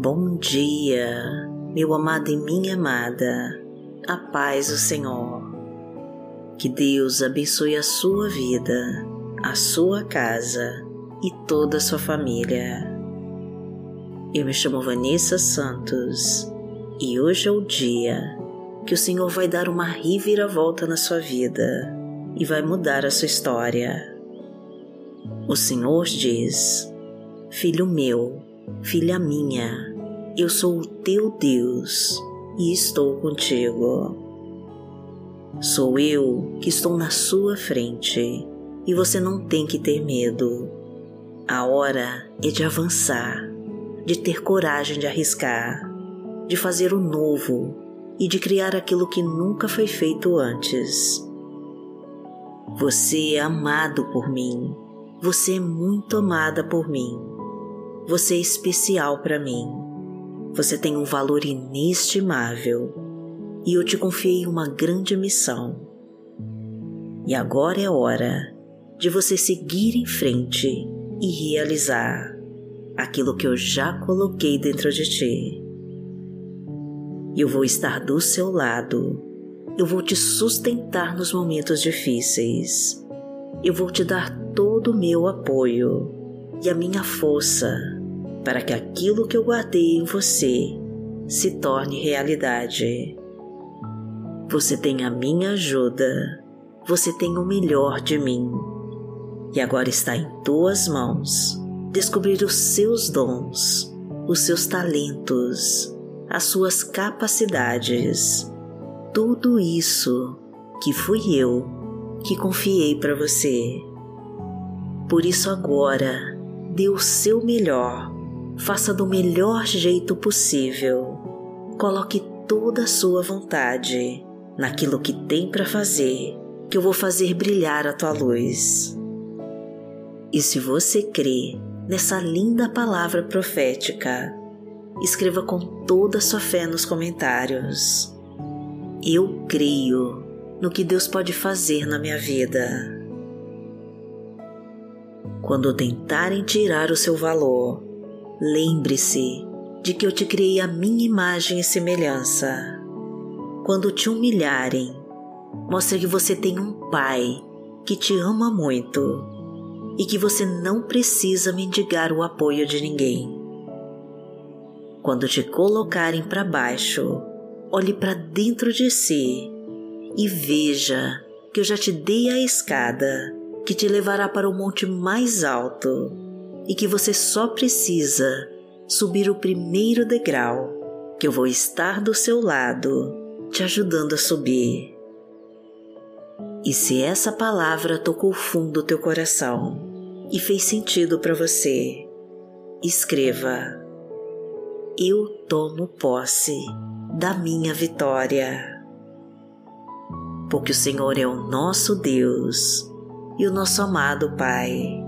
Bom dia, meu amado e minha amada, a paz do Senhor. Que Deus abençoe a sua vida, a sua casa e toda a sua família. Eu me chamo Vanessa Santos e hoje é o dia que o Senhor vai dar uma reviravolta na sua vida e vai mudar a sua história. O Senhor diz: Filho meu, filha minha, eu sou o teu Deus e estou contigo. Sou eu que estou na sua frente e você não tem que ter medo. A hora é de avançar, de ter coragem de arriscar, de fazer o novo e de criar aquilo que nunca foi feito antes. Você é amado por mim você é muito amada por mim. Você é especial para mim. Você tem um valor inestimável e eu te confiei uma grande missão. E agora é hora de você seguir em frente e realizar aquilo que eu já coloquei dentro de ti. Eu vou estar do seu lado. Eu vou te sustentar nos momentos difíceis. Eu vou te dar todo o meu apoio e a minha força para que aquilo que eu guardei em você se torne realidade. Você tem a minha ajuda, você tem o melhor de mim. E agora está em tuas mãos descobrir os seus dons, os seus talentos, as suas capacidades. Tudo isso que fui eu que confiei para você. Por isso, agora, dê o seu melhor, faça do melhor jeito possível. Coloque toda a sua vontade naquilo que tem para fazer, que eu vou fazer brilhar a tua luz. E se você crê nessa linda palavra profética, escreva com toda a sua fé nos comentários. Eu creio no que Deus pode fazer na minha vida. Quando tentarem tirar o seu valor, lembre-se de que eu te criei a minha imagem e semelhança. Quando te humilharem, mostre que você tem um Pai que te ama muito e que você não precisa mendigar o apoio de ninguém. Quando te colocarem para baixo, olhe para dentro de si e veja que eu já te dei a escada que te levará para o monte mais alto e que você só precisa subir o primeiro degrau, que eu vou estar do seu lado, te ajudando a subir. E se essa palavra tocou fundo teu coração e fez sentido para você, escreva: Eu tomo posse da minha vitória. Porque o Senhor é o nosso Deus e o nosso amado Pai.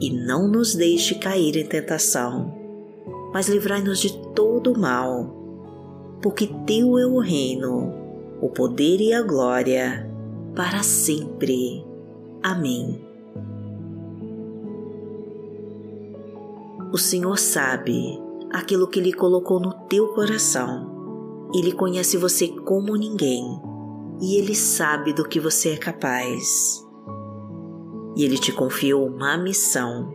E não nos deixe cair em tentação, mas livrai-nos de todo o mal, porque Teu é o reino, o poder e a glória, para sempre. Amém. O Senhor sabe aquilo que Ele colocou no teu coração. Ele conhece você como ninguém e Ele sabe do que você é capaz e Ele te confiou uma missão.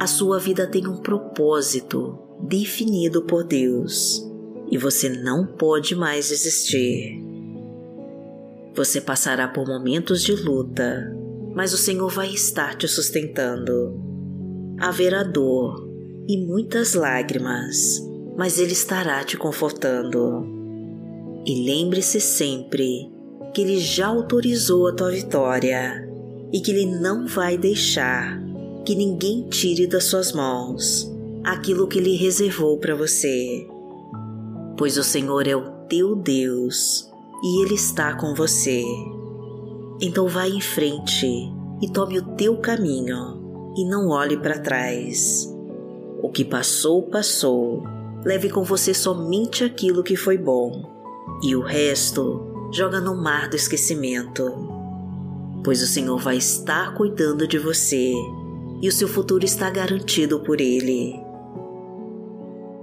A sua vida tem um propósito definido por Deus e você não pode mais desistir. Você passará por momentos de luta, mas o Senhor vai estar te sustentando. Haverá dor e muitas lágrimas, mas Ele estará te confortando. E lembre-se sempre que Ele já autorizou a tua vitória e que Ele não vai deixar que ninguém tire das suas mãos aquilo que Ele reservou para você. pois o Senhor é o teu Deus e Ele está com você. Então vá em frente e tome o teu caminho e não olhe para trás. O que passou, passou. Leve com você somente aquilo que foi bom e o resto joga no mar do esquecimento. Pois o Senhor vai estar cuidando de você e o seu futuro está garantido por Ele.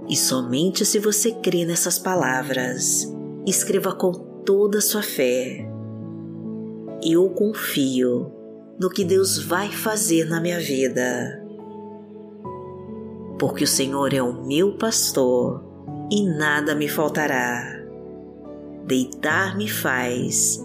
E somente se você crê nessas palavras, escreva com toda a sua fé. Eu confio no que Deus vai fazer na minha vida. Porque o Senhor é o meu pastor e nada me faltará. Deitar-me faz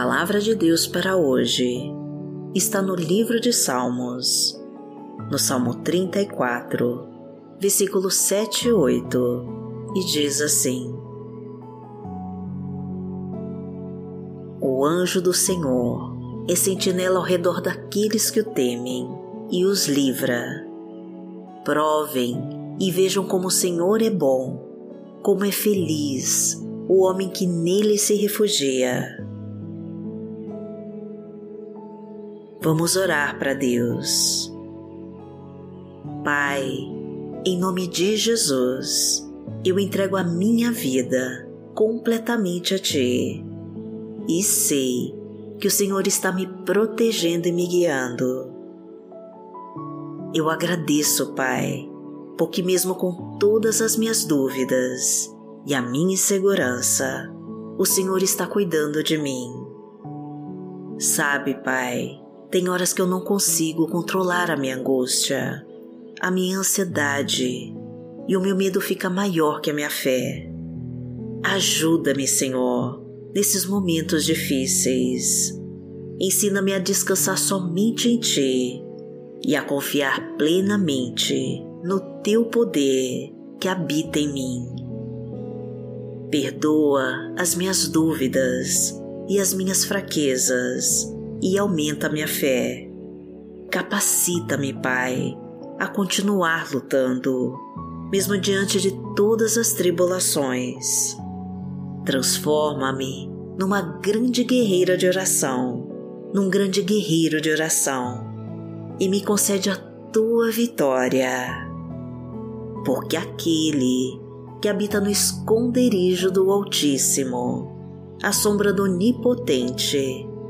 Palavra de Deus para hoje está no livro de Salmos, no Salmo 34, versículos 7 e 8, e diz assim: O anjo do Senhor é sentinela ao redor daqueles que o temem e os livra. Provem e vejam como o Senhor é bom, como é feliz o homem que nele se refugia. Vamos orar para Deus. Pai, em nome de Jesus, eu entrego a minha vida completamente a Ti e sei que o Senhor está me protegendo e me guiando. Eu agradeço, Pai, porque mesmo com todas as minhas dúvidas e a minha insegurança, o Senhor está cuidando de mim. Sabe, Pai, tem horas que eu não consigo controlar a minha angústia a minha ansiedade e o meu medo fica maior que a minha fé. Ajuda-me, Senhor, nesses momentos difíceis. Ensina-me a descansar somente em Ti e a confiar plenamente no Teu poder que habita em mim. Perdoa as minhas dúvidas e as minhas fraquezas e aumenta minha fé. Capacita-me, Pai a continuar lutando, mesmo diante de todas as tribulações. Transforma-me numa grande guerreira de oração, num grande guerreiro de oração, e me concede a tua vitória. Porque aquele que habita no esconderijo do Altíssimo, à sombra do Onipotente,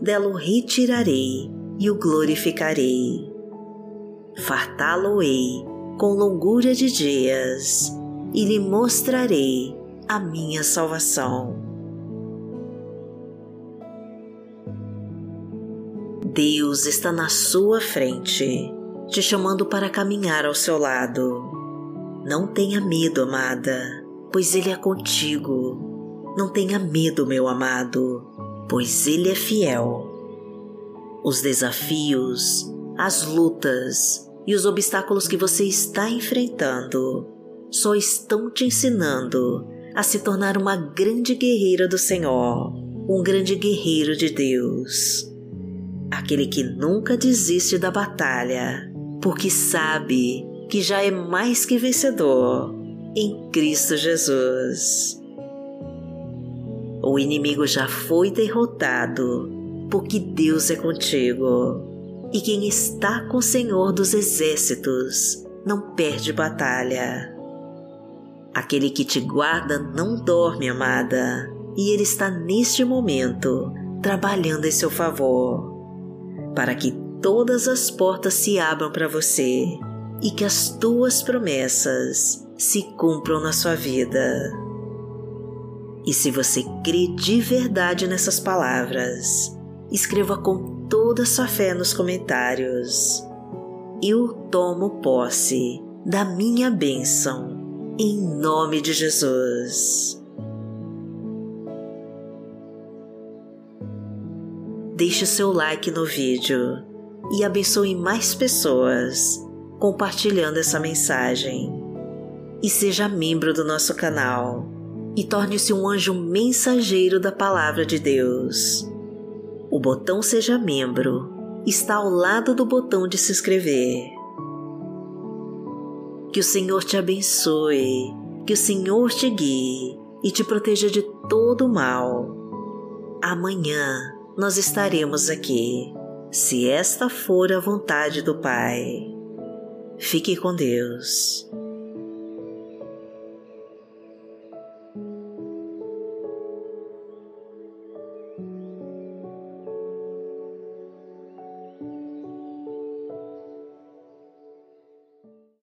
dela o retirarei e o glorificarei. Fartá-lo-ei com longura de dias e lhe mostrarei a minha salvação. Deus está na sua frente, te chamando para caminhar ao seu lado. Não tenha medo, amada, pois Ele é contigo. Não tenha medo, meu amado, pois Ele é fiel. Os desafios, as lutas e os obstáculos que você está enfrentando só estão te ensinando a se tornar uma grande guerreira do Senhor, um grande guerreiro de Deus. Aquele que nunca desiste da batalha, porque sabe que já é mais que vencedor em Cristo Jesus. O inimigo já foi derrotado, porque Deus é contigo. E quem está com o Senhor dos Exércitos não perde batalha. Aquele que te guarda não dorme, amada, e Ele está neste momento trabalhando em seu favor, para que todas as portas se abram para você e que as tuas promessas se cumpram na sua vida. E se você crê de verdade nessas palavras, escreva com toda a sua fé nos comentários. Eu tomo posse da minha bênção em nome de Jesus. Deixe seu like no vídeo e abençoe mais pessoas compartilhando essa mensagem. E seja membro do nosso canal e torne-se um anjo mensageiro da Palavra de Deus. O botão Seja Membro está ao lado do botão de se inscrever. Que o Senhor te abençoe, que o Senhor te guie e te proteja de todo mal. Amanhã nós estaremos aqui, se esta for a vontade do Pai. Fique com Deus.